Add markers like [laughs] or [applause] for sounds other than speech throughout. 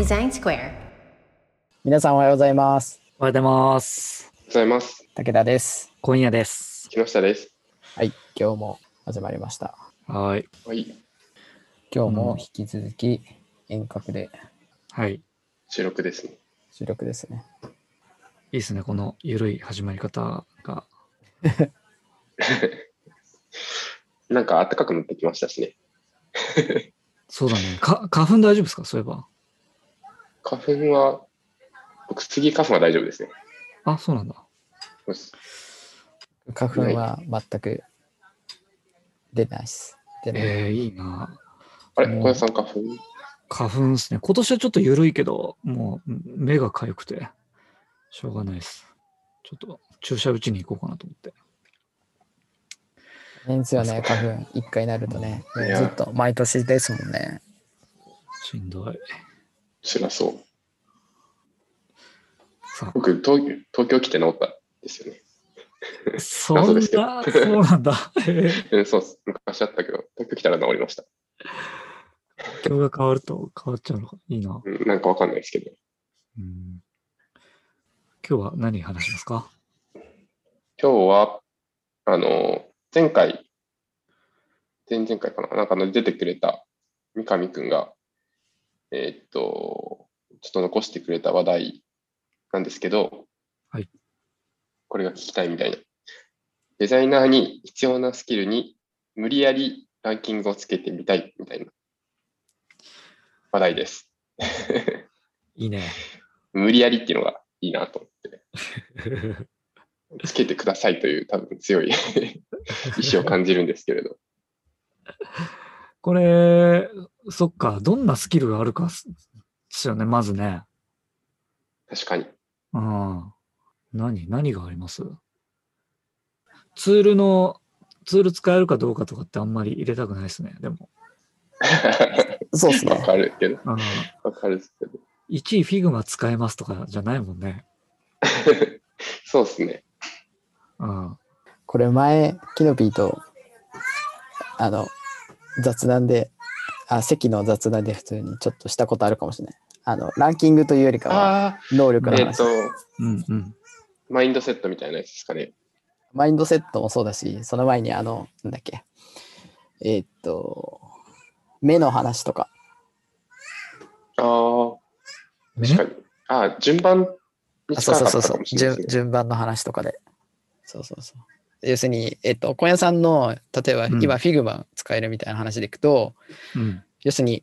Design Square. 皆さんおはようございます。おはようございます。おはようございます。武田です。今夜です。木下です。はい、今日も始まりました。はい。はい。今日も引き続き遠隔ではい。収録ですね。収録ですね。いいですね。このゆるい始まり方が。[laughs] なんか暖かくなってきましたしね。[laughs] そうだね。か花粉大丈夫ですか？そういえば。花粉は、僕、スギ花粉は大丈夫ですね。あ、そうなんだ。花粉は全く出ないです。出ない。えー、いいな。あれもう小屋さん花粉？花粉ですね。今年はちょっとゆるいけど、もう目が痒くて、しょうがないです。ちょっと注射打ちに行こうかなと思って。変ですよね、花粉。一回なるとね。ずっと毎年ですもんね。しんどい。辛そう。さ僕東、東京来て治ったんですよね。あ、そんな、そうなんだ。え [laughs] そう。昔あったけど、東京来たら治りました。今日が変わると変わっちゃうのか。いいな。うん、なんかわかんないですけど。うん今日は何話しますか？今日は、あの、前回、前々回かな、なんかの出てくれた三上くんが、えーっと、ちょっと残してくれた話題なんですけど、はい。これが聞きたいみたいな。デザイナーに必要なスキルに無理やりランキングをつけてみたいみたいな話題です。[laughs] いいね。無理やりっていうのがいいなと思って。つけてくださいという多分強い [laughs] 意志を感じるんですけれど。これ、そっか、どんなスキルがあるかっすですよね、まずね。確かに。うん。何何があります？ツールの、ツール使えるかどうかとかってあんまり入れたくないですね、でも。[laughs] そうですわね。かるけど、うん。わかるですけど。1位 Figma 使えますとかじゃないもんね。[laughs] そうですね。うん。これ前、キノピーと、あの、雑談で、あ、席の雑談で普通にちょっとしたことあるかもしれない。あの、ランキングというよりかは、あ能力あ、えっ、の話。と、うんうん。マインドセットみたいなやつですかね。マインドセットもそうだし、その前にあの、なんだっけ、えーっと、目の話とか、ああ、ね確かに。ああ、順番にあそうそうそうそう。順番の話とかで。そうそうそう。要するに、えっと、小屋さんの、例えばうん今、 Figma 使えるみたいな話でいくと、うん。要するに、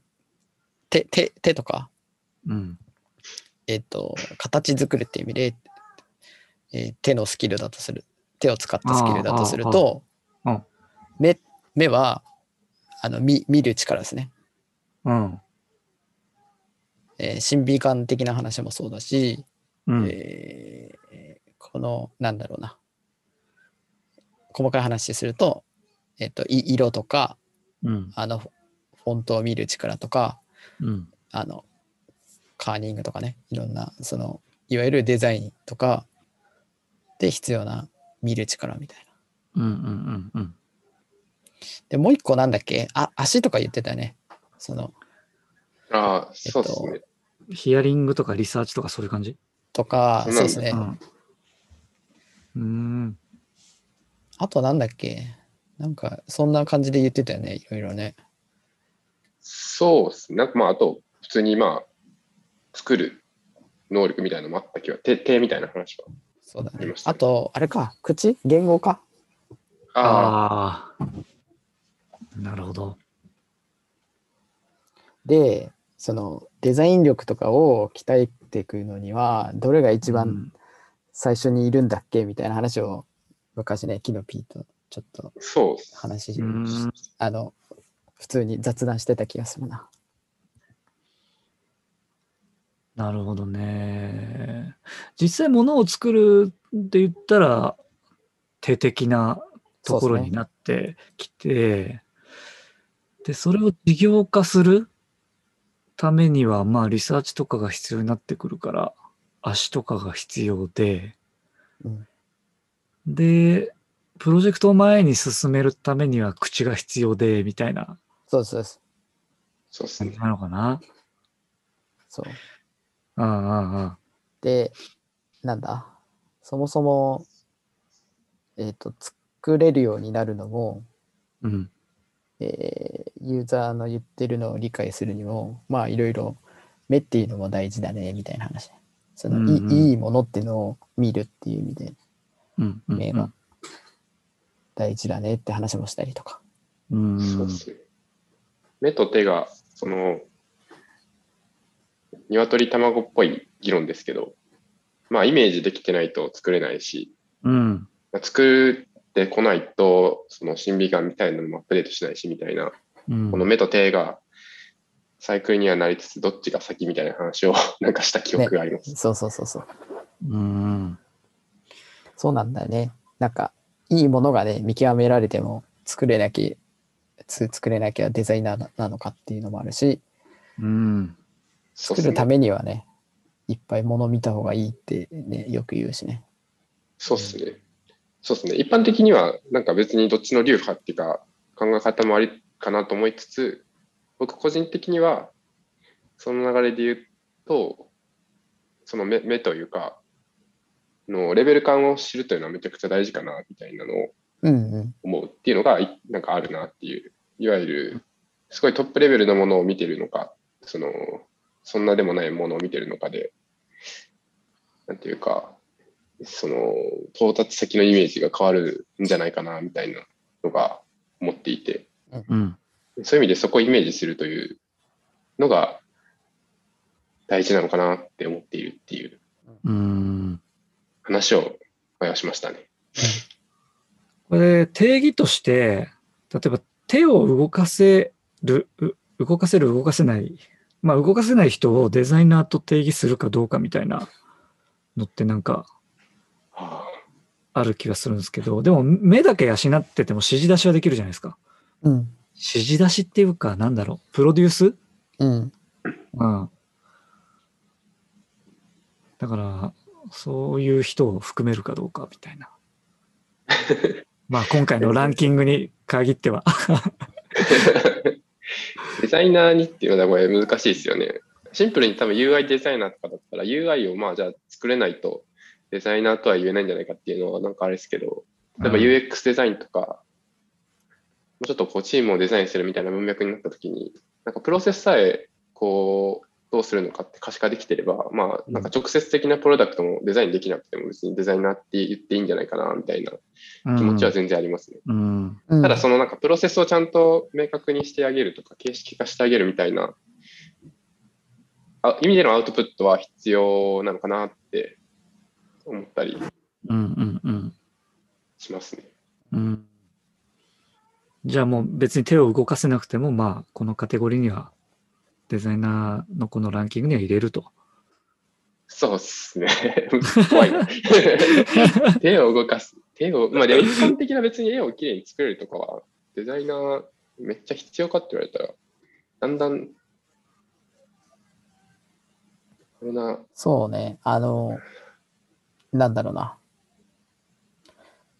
手、手、手とか、うん。えっと、形作るっていう意味で、えー手のスキルだとする。手を使ったスキルだとすると目、目は、あの、見、見る力ですね。うん。えー審美眼的な話もそうだし、うん。えーこの、なんだろうな。細かい話すると、えっと、い色とか、うん。あの、フォントを見る力とか、うん。あの、カーニングとかね、いろんな、その、いわゆるデザインとかで必要な見る力みたいな。うん。うん。うん。で、もう一個なんだっけ？あ、足とか言ってたよね。その、ああ、そうですね。ヒアリングとかリサーチとかそういう感じ？とか、そうですね。うん。うーん。あとなんだっけ？なんか、そんな感じで言ってたよね、いろいろね。そうですね。なんかまあ、あと、普通にまあ、作る能力みたいなのもあった気は、手、手みたいな話は。そうだねありまし。たねあと、あれか、口？言語かあああ。なるほど。で、そのデザイン力とかを鍛えていくのには、どれが一番うん最初にいるんだっけ？みたいな話を昔ね、キノピーとちょっと。話し、うんあの、普通に雑談してた気がするな。なるほどね。実際物を作るって言ったら、手的なところになってきて、で、それを事業化するためには、まあ、リサーチとかが必要になってくるから、足とかが必要で、うんで、プロジェクトを前に進めるためには口が必要で、みたいなそうですそうです。そうですね。なのかな？そう。ああ、ああ、で、なんだ、そもそも、えっ、と、作れるようになるのも、うん。えーユーザーの言ってるのを理解するにも、まあいろいろ目っていうのも大事だね、みたいな話。その、いうんうんいいいものっていうのを見るっていう意味で、うん。うん目が大事だねって話もしたりとか。うん。そうですね。目と手が、その、鶏卵っぽい議論ですけど、まあイメージできてないと作れないし、うん。まあ作ってこないと、その審美眼みたいなのもアップデートしないしみたいな、うん。この目と手がサイクルにはなりつつ、どっちが先みたいな話をなんかした記憶があります。そうそうそうそう。うん。そうなんだよね。なんか、いいものがね、見極められても、作れなきゃ、つ作れなきゃデザイナーななのかっていうのもあるし、うん。作るためにはね、いっぱいもの見た方がいいってね、よく言うしね。そうですね。そうですね。一般的には、なんか別にどっちの流派っていうか、考え方もありかなと思いつつ、僕個人的には、その流れで言うと、その目目というか、のレベル感を知るというのはめちゃくちゃ大事かな、みたいなのを。思うっていうのが、いなんかあるなっていう、いわゆる、すごいトップレベルのものを見てるのか、その、そんなでもないものを見てるのかで、なんていうか、その、到達先のイメージが変わるんじゃないかな、みたいなのが思っていて、うん。そういう意味でそこをイメージするというのが大事なのかなって思っているっていううん。話を前はしましたね。これ、定義として、例えば手を動かせる、う動かせる、動かせない。まあ、動かせない人をデザイナーと定義するかどうかみたいなのってなんかはある気がするんですけど、でも目だけ養ってても指示出しはできるじゃないですか。うん。指示出しっていうか、なんだろう、プロデュース？うん。うん。だから、そういう人を含めるかどうかみたいな。[laughs] まあ今回のランキングに限っては。[laughs] デザイナーにっていうのはこれ難しいですよね。シンプルに多分 UI デザイナーとかだったら UI をまあじゃあ作れないとデザイナーとは言えないんじゃないかっていうのはなんかあれですけど、例えばうん UX デザインとか、もうちょっとこうチームをデザインするみたいな文脈になった時に、なんかプロセスさえこうどうするのかって可視化できてれば、まあなんか直接的なプロダクトもデザインできなくても別にデザイナーって言っていいんじゃないかなみたいな気持ちは全然ありますね。うん。うんただそのなんかプロセスをちゃんと明確にしてあげるとか形式化してあげるみたいなあ意味でのアウトプットは必要なのかなって思ったりうんうんうんしますね。うん。じゃあもう別に手を動かせなくても、まあこのカテゴリーにはデザイナーのこのランキングには入れると。そうっすね。[laughs] 怖いな。[laughs] 手を動かす。手を、まあでも一般的な別に絵をきれいに作れるとかはデザイナーめっちゃ必要かって言われたらだんだんこれなそうね。あの、なんだろうな。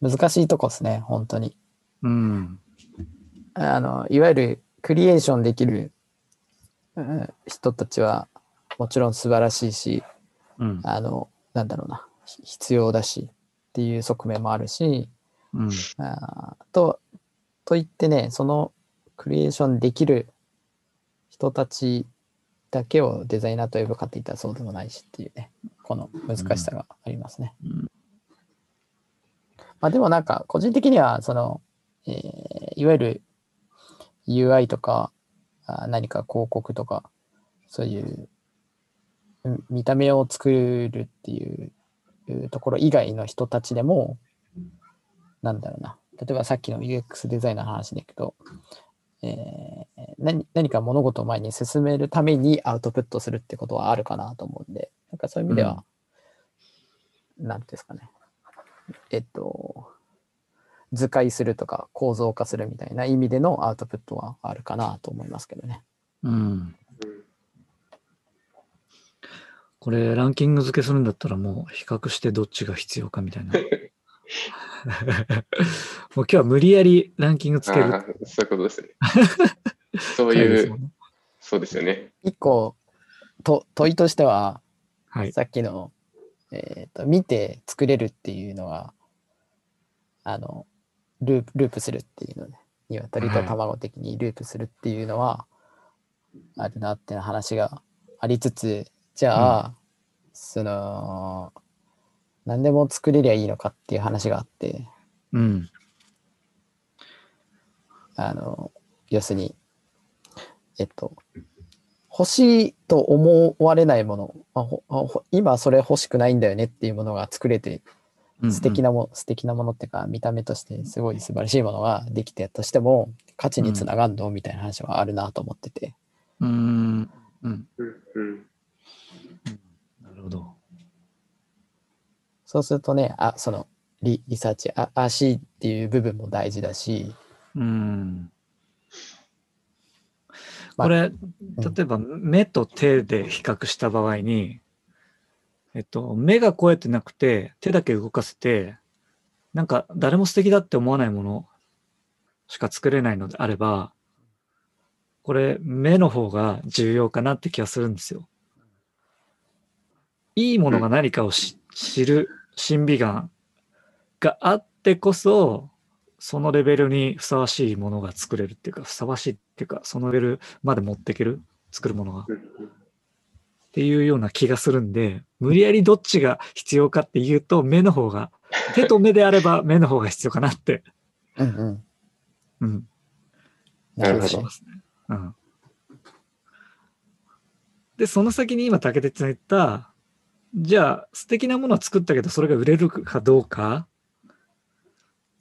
難しいとこですね、本当に。うん。あの、いわゆるクリエーションできる、うん人たちはもちろん素晴らしいし、うん。あの、なんだろうな、ひ必要だしっていう側面もあるし、うん。あーと、と言ってね、そのクリエーションできる人たちだけをデザイナーと呼ぶかって言ったらそうでもないしっていうね、この難しさがありますね。うんまあでもなんか個人的にはその、えーいわゆる UI とかあ何か広告とかそういううん見た目を作るっていうところ以外の人たちでもなんだろうな。例えばさっきの UX デザイナーの話でいくと、えー何何か物事を前に進めるためにアウトプットするってことはあるかなと思うんでなんかそういう意味では、なんていうんですかね。えっと、図解するとか構造化するみたいな意味でのアウトプットはあるかなと思いますけどね。うん。うんこれランキング付けするんだったらもう比較してどっちが必要かみたいな。[laughs] もう今日は無理やりランキングつけるそういうことですね。そういう、ねそうですよね。一個と問いとしては、はい。さっきの、えーと、見て作れるっていうのは、あの、ループ、ループするっていうので、鶏と卵的にループするっていうのは、あるなっていう話がありつつ、じゃあ、その、何でも作れりゃいいのかっていう話があって、うん。あの、要するに、えっと、欲しいと思われないもの、あほあほ今それ欲しくないんだよねっていうものが作れて、素敵な。なも、素敵なものっていうか、見た目としてすごい素晴らしいものができてとしても、価値につながんのみたいな話はあるなと思ってて。うん。うん。うんうんなるほど。そうするとね、あ、その、リリサーチ、あ、足っていう部分も大事だし、うん。まあこれ、うん例えば目と手で比較した場合に、えっと、目がこうやってなくて、手だけ動かせて、なんか誰も素敵だって思わないものしか作れないのであれば、これ目の方が重要かなって気がするんですよ。いいものが何かを知る審美眼があってこそ、そのレベルにふさわしいものが作れるっていうか、ふさわしいっていうか、そのレベルまで持っていける、作るものが。っうんていうような気がするんで、無理やりどっちが必要かっていうと、目の方が、[laughs] 手と目であれば目の方が必要かなって、うんうん。うん、なるほどしますね。うん。で、その先に今、竹鉄が言った、じゃあ、素敵なものは作ったけど、それが売れるかどうか、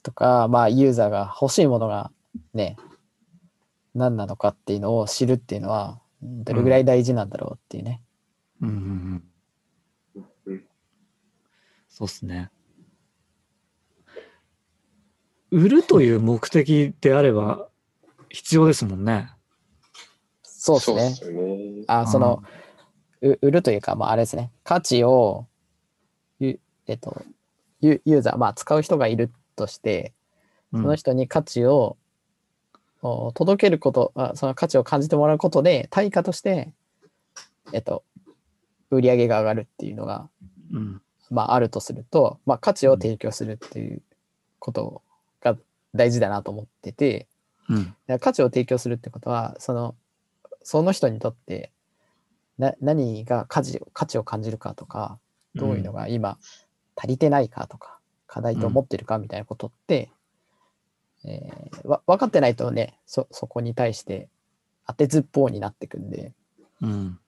とか、まあ、ユーザーが欲しいものがね、何なのかっていうのを知るっていうのは、どれぐらい大事なんだろうっていうね。うんうんうん。うんそうっすね。売るという目的であれば必要ですもんね。そうですね。あ、その、う売るというか、まあ、あれですね。価値を、ゆえっと、ユユーザー、まあ、使う人がいるとして、うん、その人に価値をお届けることあ、その価値を感じてもらうことで、対価として、えっと、売り上げが上がるっていうのが、うん、まあ、あるとすると、まあ、価値を提供するっていうことが大事だなと思ってて、うん、価値を提供するってことは、その、その人にとって、な何が価値価値を感じるかとか、どういうのが今足りてないかとか、課題と思ってるかみたいなことって、えーわ分かってないとねそ、そこに対して当てずっぽうになってくんで、うん、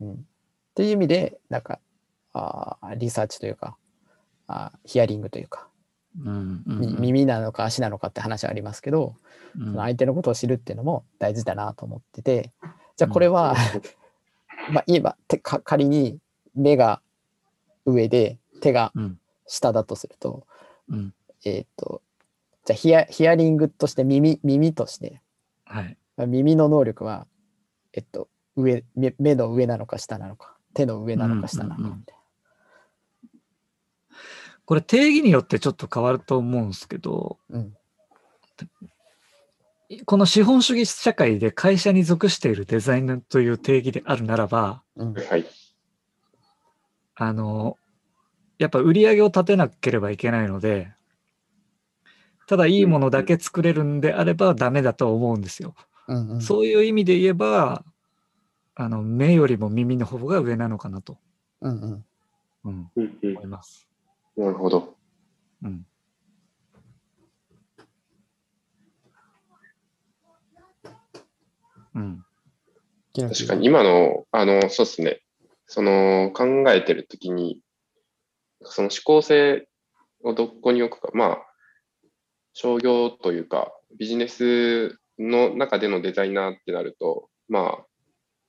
うん。っていう意味で、なんか、あーリサーチというか、あーヒアリングというか、うん、み耳なのか足なのかって話はありますけど、うん、その相手のことを知るっていうのも大事だなと思ってて、じゃあこれは、[laughs] まあ今てか仮に目が上で手がうん、下だとすると、うん、えっ、と、じゃあヒアヒアリングとして耳、耳として、はい。まあ耳の能力は、えっと、上、目目の上なのか下なのか、手の上なのか下なのかみたいこれ定義によってちょっと変わると思うんですけど、な。うん。この資本主義社会で会社に属しているデザイナーという定義であるならば、うん。はい。あの、やっぱ売り上げを立てなければいけないので、ただいいものだけ作れるんであればダメだと思うんですよ。うんうん、そういう意味で言えば、あの、目よりも耳の方が上なのかなと、うんうん。うん、うんうん思います。なるほど。うん。うん。確かに今の、あの、そうですね。その考えてるときに、その思考性をどこに置くか、まあ、商業というか、ビジネスの中でのデザイナーってなると、まあ、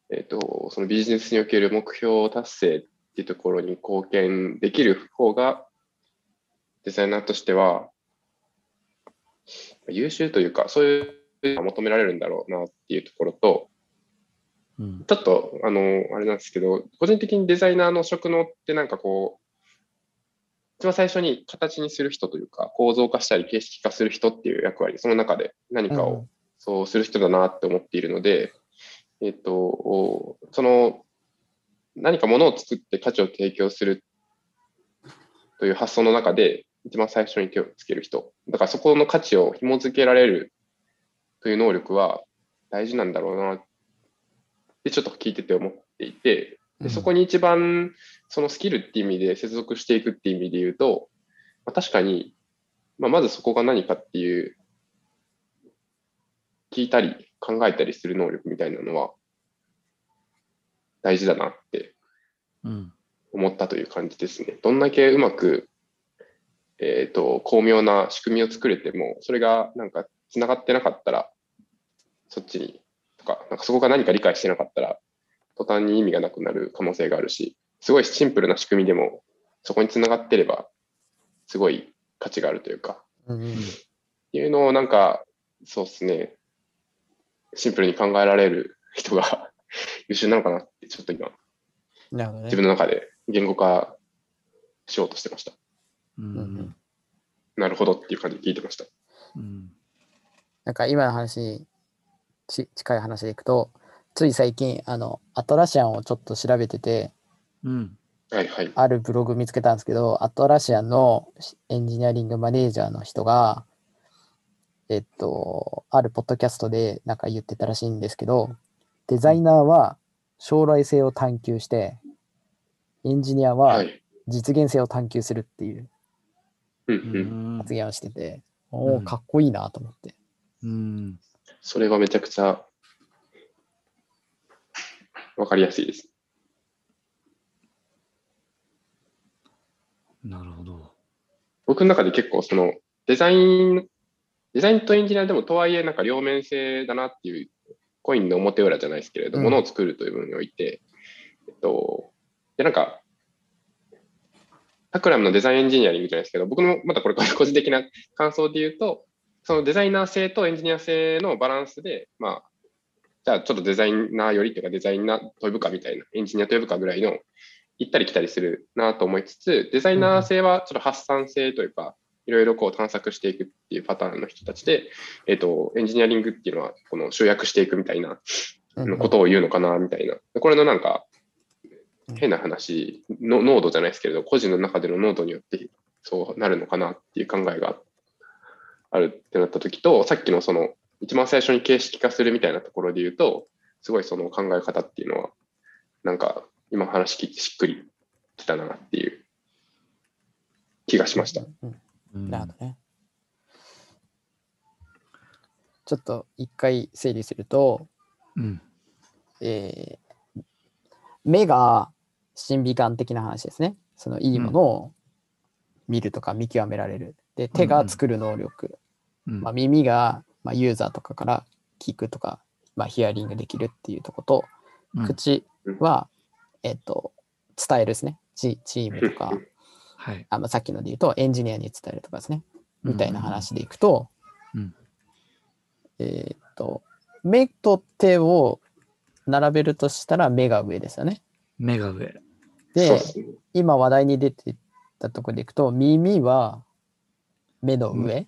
えっ、と、そのビジネスにおける目標達成っていうところに貢献できる方が、デザイナーとしては、優秀というか、そういうのが求められるんだろうなっていうところと、うん。ちょっと、あの、あれなんですけど、個人的にデザイナーの職能ってなんかこう、一番最初に形にする人というか、構造化したり形式化する人っていう役割、その中で何かをそうする人だなって思っているので、えっと、その何か物を作って価値を提供するという発想の中で、一番最初に手をつける人。だからそこの価値を紐付けられるという能力は大事なんだろうなってちょっと聞いてて思っていて、でそこに一番そのスキルっていう意味で接続していくっていう意味で言うと、まあ、確かに、まあ、まずそこが何かっていう聞いたり考えたりする能力みたいなのは大事だなってうん。思ったという感じですね。どんだけうまく、えっ、と、巧妙な仕組みを作れても、それがなんか繋がってなかったら、そっちに、とか、なんかそこが何か理解してなかったら、途端に意味がなくなる可能性があるし、すごいシンプルな仕組みでも、そこに繋がってれば、すごい価値があるというか、うんうんっていうのをなんか、そうですね、シンプルに考えられる人が [laughs] 優秀なのかなって、ちょっと今、なるほどね自。分の中で言語化しようとしてました。ううんん。なるほどっていう感じで聞いてました。うん。なんか今の話にち近い話でいくと、つい最近、あの、アトラシアンをちょっと調べてて、うん。はいはい。あるブログ見つけたんですけど、アトラシアンのエンジニアリングマネージャーの人が、えっと、あるポッドキャストでなんか言ってたらしいんですけど、デザイナーは将来性を探求して、エンジニアは。はい実現性を探求するっていう発言をしてて、おお、うんかっこいいなと思って。うん。それはめちゃくちゃわかりやすいです。なるほど。僕の中で結構そのデザイン、デザインとエンジニアでもとはいえなんか両面性だなっていうコインの表裏じゃないですけれど、うん。ものを作るという部分において、えっと、でなんか、タクラムのデザインエンジニアリングじゃないですけど、僕のまたこれ個人的な感想で言うと、そのデザイナー性とエンジニア性のバランスで、まあ、じゃあちょっとデザイナーよりというかデザイナーと呼ぶかみたいな、エンジニアと呼ぶかぐらいの行ったり来たりするなと思いつつ、デザイナー性はちょっと発散性というか、いろいろこう探索していくっていうパターンの人たちで、えっ、と、エンジニアリングっていうのは、この集約していくみたいなうんことを言うのかな、みたいな。これのなんかうん、変な話の、濃度じゃないですけれど、個人の中での濃度によってそうなるのかなっていう考えがあるってなった時と、さっきのその、一番最初に形式化するみたいなところで言うと、すごいその考え方っていうのは、なんか、今話聞いてしっくりきたなっていう気がしました。うんうんなるほどね。ちょっと一回整理すると、うん。えー目が審美眼的な話ですね。そのいいものを見るとか見極められる。で、手が作る能力。うんまあ、耳が、まあ、ユーザーとかから聞くとか、まあ、ヒアリングできるっていうとこと、うん口は、えっ、と、伝えるですね。チチームとか、[laughs] はい。あまあ、さっきので言うとエンジニアに伝えるとかですね。みたいな話でいくと、うんえーっと、目と手を並べるとしたら目が上ですよね。目が上。で。今話題に出てたところでいくと、耳は目の上。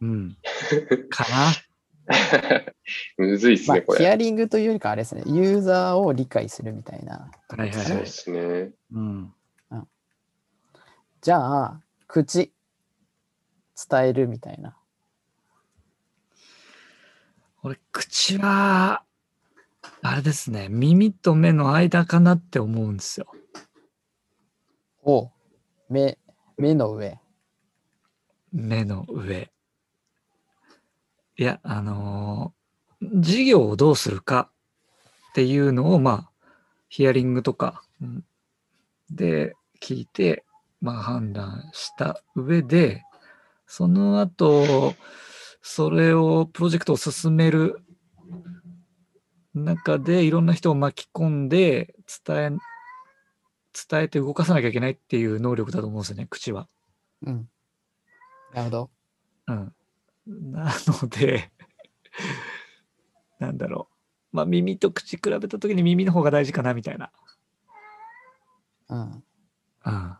うん。かな [laughs] むずいっすね、こ、まあヒアれ。リングというよりかあれですね、ユーザーを理解するみたいな。はいはいはいそうで。すね。うん。じゃあ、口、伝えるみたいな。俺、口は、あれですね、耳と目の間かなって思うんですよ。を、目、目の上。目の上。いや、あのー事業をどうするかっていうのを、まあ、ヒアリングとか、うんで聞いて、まあ判断した上で、その後、それを、プロジェクトを進める中で、いろんな人を巻き込んで、伝え、伝えて動かさなきゃいけないっていう能力だと思うんですよね、口は。うん。なるほど。うん。なので、[laughs] なんだろう。まあ耳と口比べたときに耳の方が大事かなみたいな。うん。うん。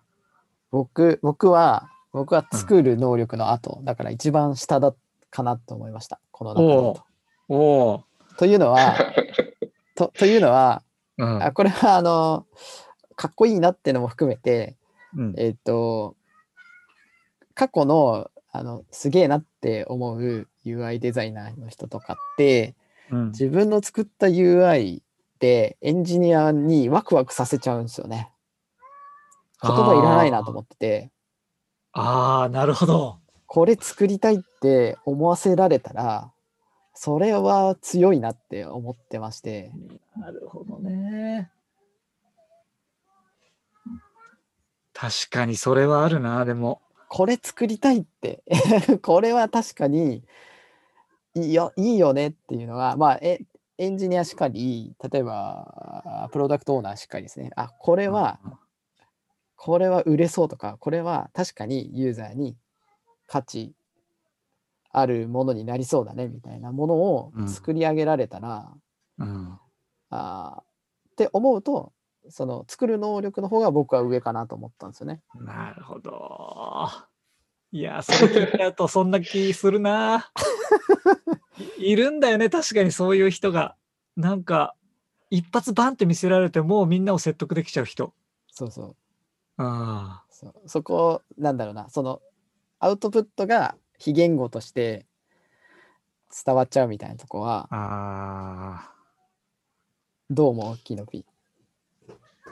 僕、僕は、僕は作る能力の後、だから一番下だかなと思いました。この中だと。おお。というのは、[laughs] とというのは、うんあこれはあの、かっこいいなってのも含めて、うんえっ、と、過去の、あの、すげえなって思う UI デザイナーの人とかって、うん自分の作った UI でエンジニアにワクワクさせちゃうんですよね。言葉いらないなと思ってて、ああ、なるほど。これ作りたいって思わせられたら、それは強いなって思ってまして、なるほどね。確かにそれはあるな、でも。これ作りたいって、[laughs] これは確かにいいよいいよねっていうのは、まあ、えエンジニアしかり、例えば、プロダクトオーナーしかりですね。あ、これは、これは売れそうとか、これは確かにユーザーに価値あるものになりそうだねみたいなものをうん作り上げられたら、うん。あーって思うと、その作る能力の方が僕は上かなと思ったんですよね。なるほど。いや、それ聞いちゃうとそんな気するな。いいるんだよね、確かにそういう人が。なんか、一発バンって見せられてもうみんなを説得できちゃう人。そうそう。あそう。そこなんだろうな。そのアウトプットが非言語として伝わっちゃうみたいなとこはあ。あどう思う？キノピ。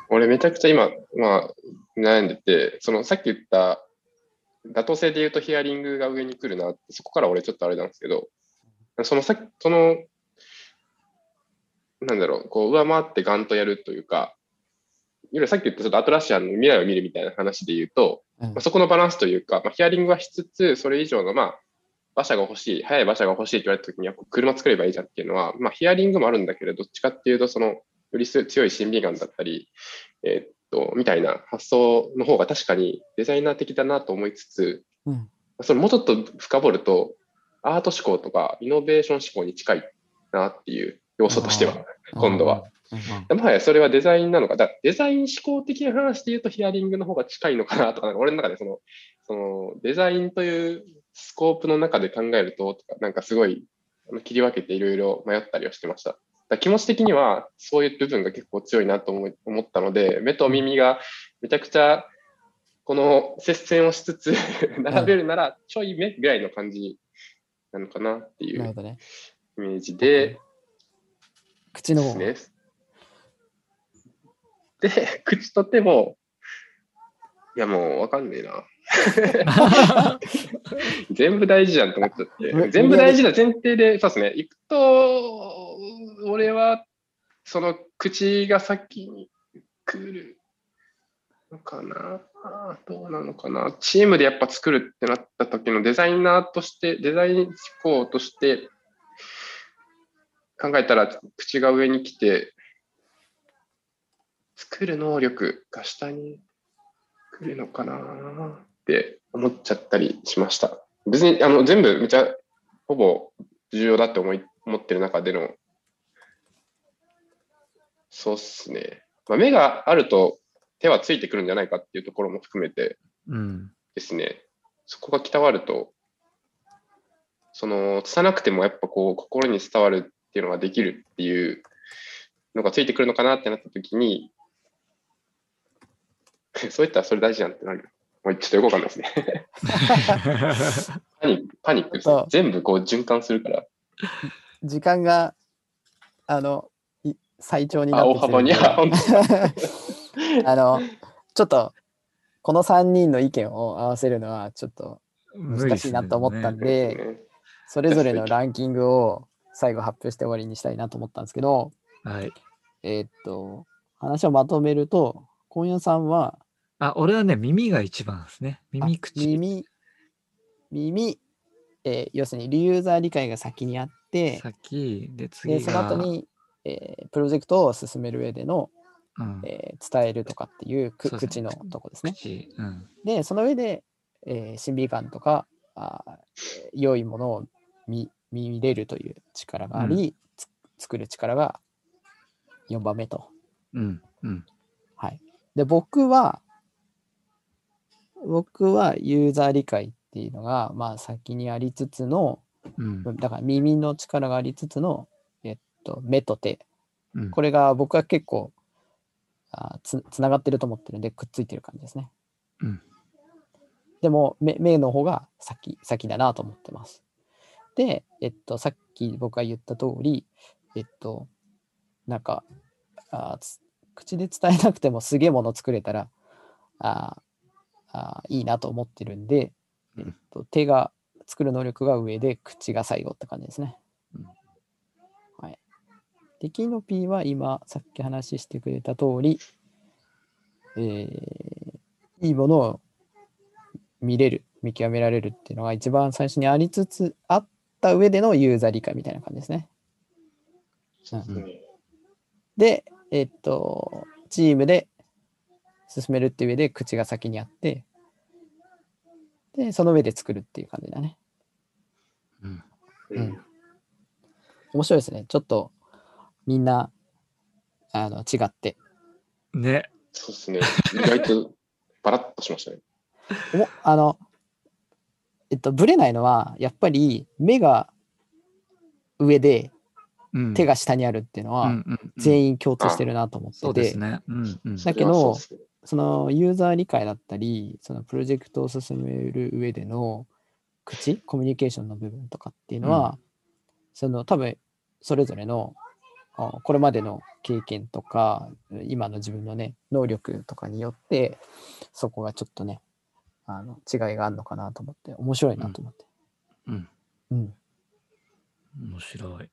俺めちゃくちゃ今、まあ、悩んでて、そのさっき言った妥当性で言うとヒアリングが上に来るなって、そこから俺ちょっとあれなんですけど、そのさっき、その、なんだろう、こう上回ってガンとやるというか、いわゆるさっき言ったちょっとアトラシアンの未来を見るみたいな話で言うと、うん。まあ、そこのバランスというか、まあ、ヒアリングはしつつ、それ以上の、まあ、馬車が欲しい、速い馬車が欲しいって言われたときには、車作ればいいじゃんっていうのは、まあ、ヒアリングもあるんだけど、どっちかっていうと、その、より強い審美眼だったり、えーっと、みたいな発想の方が確かにデザイナー的だなと思いつつ、うん。それもうちょっと深掘ると、アート思考とかイノベーション思考に近いなっていう要素としては、今度は。もはやそれはデザインなのか、だデザイン思考的な話で言うとヒアリングの方が近いのかなとか、か [laughs] 俺の中でその、そのデザインというスコープの中で考えると、とかなんかすごい切り分けていろいろ [laughs] 迷ったりはしてました。だ気持ち的にはそういう部分が結構強いなと思い思ったので、目と耳がめちゃくちゃこの接戦をしつつ [laughs] 並べるならちょい目ぐらいの感じなのかなっていうイメージで、口の方ですね。で、口と手も、いやもうわかんねえな。[laughs] 全部大事じゃんと思っちゃっうて。全部大事な前提で、そうですね。行くと、俺は、その口が先に来るのかなどうなのかなチームでやっぱ作るってなった時のデザイナーとして、デザイン思考として考えたら口が上に来て、作る能力が下に来るのかなって思っちゃったりしました。別にあの全部めちゃほぼ重要だって思い思ってる中での、そうっすね。まあ、目があると手はついてくるんじゃないかっていうところも含めて。ですね、そこが伝わると、その、伝なくてもやっぱこう、心に伝わるっていうのができるっていうのがついてくるのかなってなった時に、[laughs] そういったらそれ大事じゃんってなる。もうちょっとよくわかんないですね。[laughs] パニック、パニックです全部こう循環するから。時間があのい最長になあ、ってきてるんで大幅に？あ、本当 [laughs] あのちょっとこの3人の意見を合わせるのはちょっと難しいなと思ったん無理で、ねそれぞれのランキングを最後発表して終わりにしたいなと思ったんですけど、はい。えーっと、話をまとめると、今夜さんは、あ、俺はね、耳が一番ですね。耳、あ口。耳、耳、えー要するにユーザー理解が先にあって、先で次でが。その後に、えープロジェクトを進める上での、うん、えー伝えるとかっていうくね口のとこですね。口。うん。で、その上で、えー、審美眼とかあ良いものを見見れるという力があり、つ作る力が4番目と。うん。うん。はい。で、僕は、僕はユーザー理解っていうのが、まあ先にありつつの、うん。だから耳の力がありつつの、えっと、目と手。うんこれが僕は結構あつつながってると思ってるんで、くっついてる感じですね。うんでも目、目の方が先、先だなと思ってます。で、えっと、さっき僕が言った通り、えっと、なんか、あ口で伝えなくてもすげえもの作れたら、あーあーいいなと思ってるんで、えっと、手が作る能力が上で、口が最後って感じですね。うんはい。で、キーノピーは今、さっき話してくれた通り、えーいいものを見れる、見極められるっていうのが一番最初にありつつ、あった上でのユーザー理解みたいな感じですね。そうですね。で、えっと、チームで進めるっていう上で口が先にあって、で、その上で作るっていう感じだね。うんうん面白いですね。ちょっとみんなあの違って。ね。そうですね。意外と [laughs] バラッとしましたね。おもあの、えっと、ぶれないのは、やっぱり目が上でうん手が下にあるっていうのは、全員共通してるなと思ってて、そうですね。うんうんだけどそのユーザー理解だったり、そのプロジェクトを進める上での口、コミュニケーションの部分とかっていうのは、その多分それぞれのあこれまでの経験とか、今の自分のね、能力とかによって、そこがちょっとね、あの違いがあるのかなと思って、面白いなと思って。うん。うん。面白い。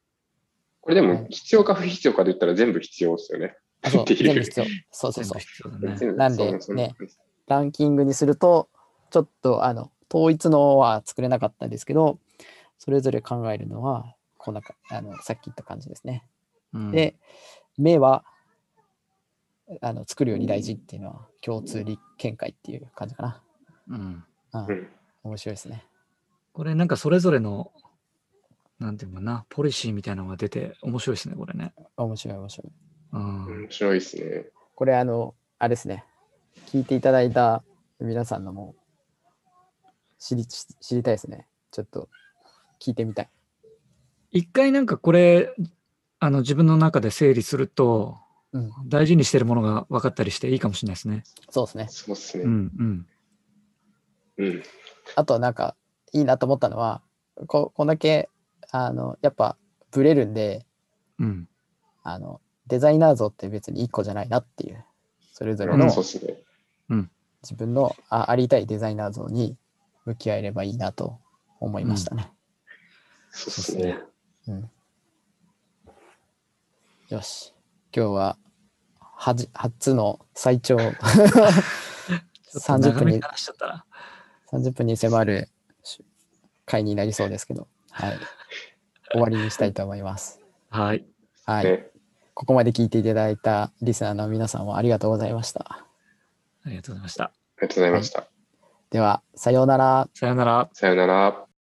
これではいも必要か不必要かで言ったら全部必要ですよね。あそう、全部必要。そうそうそうね。なんでねランキングにすると、ちょっとあの統一のは作れなかったんですけど、それぞれ考えるのは、こんなかあのさっき言った感じですね。うんで、目はあの作るより大事っていうのは共通理見解っていう感じかな。うんうんうん面白いですね。これなんかそれぞれの、なんていうのかな、ポリシーみたいなのが出て面白いですね、これね。面白い面白い。うん。面白いですね。これあの、あれですね。聞いていただいた皆さんのも知り知りたいですね。ちょっと聞いてみたい。一回なんかこれ、あの自分の中で整理すると、うん、大事にしてるものが分かったりしていいかもしれないですね。そうですね。そうですね。うんうん。うん。あとなんかいいなと思ったのはここんだけあのやっぱブレるんでうん。あのデザイナー像って別に1個じゃないなっていうそれぞれうんの。自分のあありたいデザイナー像に向き合えればいいなと思いましたね。そうですね。うんよし今日ははじ初の最長 [laughs] ちょっと30長めに分に話しちゃったな。30分に迫るし回になりそうですけど、はい、終わりにしたいと思います。はい。はい。ねここまで聞いていただいたリスナーの皆さんもありがとうございました。ありがとうございました。ありがとうございました。では、さようなら。さよなら。さよなら。